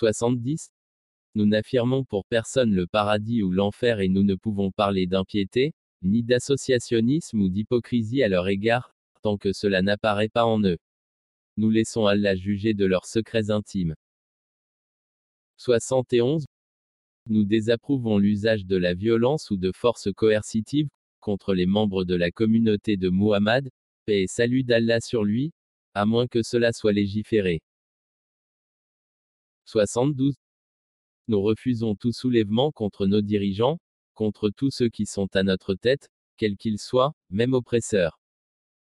70. Nous n'affirmons pour personne le paradis ou l'enfer et nous ne pouvons parler d'impiété, ni d'associationnisme ou d'hypocrisie à leur égard, tant que cela n'apparaît pas en eux. Nous laissons Allah juger de leurs secrets intimes. 71. Nous désapprouvons l'usage de la violence ou de force coercitive contre les membres de la communauté de Muhammad, paix et salut d'Allah sur lui, à moins que cela soit légiféré. 72. Nous refusons tout soulèvement contre nos dirigeants, contre tous ceux qui sont à notre tête, quels qu'ils soient, même oppresseurs.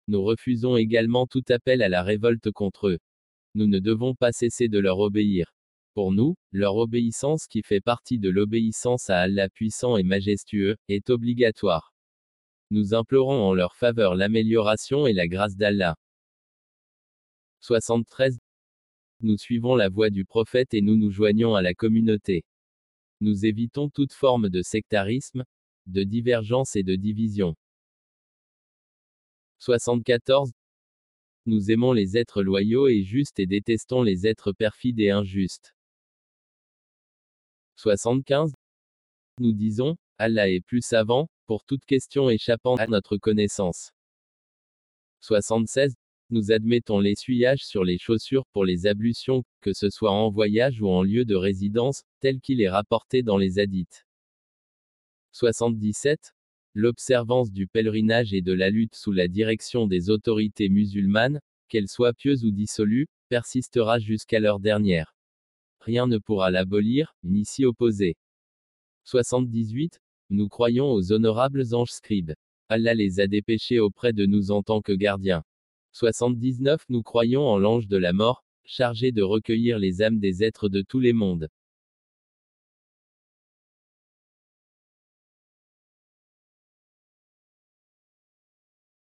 Nous refusons également tout appel à la révolte contre eux. Nous ne devons pas cesser de leur obéir. Pour nous, leur obéissance qui fait partie de l'obéissance à Allah puissant et majestueux, est obligatoire. Nous implorons en leur faveur l'amélioration et la grâce d'Allah. 73. Nous suivons la voie du prophète et nous nous joignons à la communauté. Nous évitons toute forme de sectarisme, de divergence et de division. 74. Nous aimons les êtres loyaux et justes et détestons les êtres perfides et injustes. 75. Nous disons, Allah est plus savant, pour toute question échappant à notre connaissance. 76. Nous admettons l'essuyage sur les chaussures pour les ablutions, que ce soit en voyage ou en lieu de résidence, tel qu'il est rapporté dans les hadiths. 77. L'observance du pèlerinage et de la lutte sous la direction des autorités musulmanes, qu'elles soient pieuses ou dissolues, persistera jusqu'à l'heure dernière rien ne pourra l'abolir, ni s'y opposer. 78. Nous croyons aux honorables anges scribes. Allah les a dépêchés auprès de nous en tant que gardiens. 79. Nous croyons en l'ange de la mort, chargé de recueillir les âmes des êtres de tous les mondes.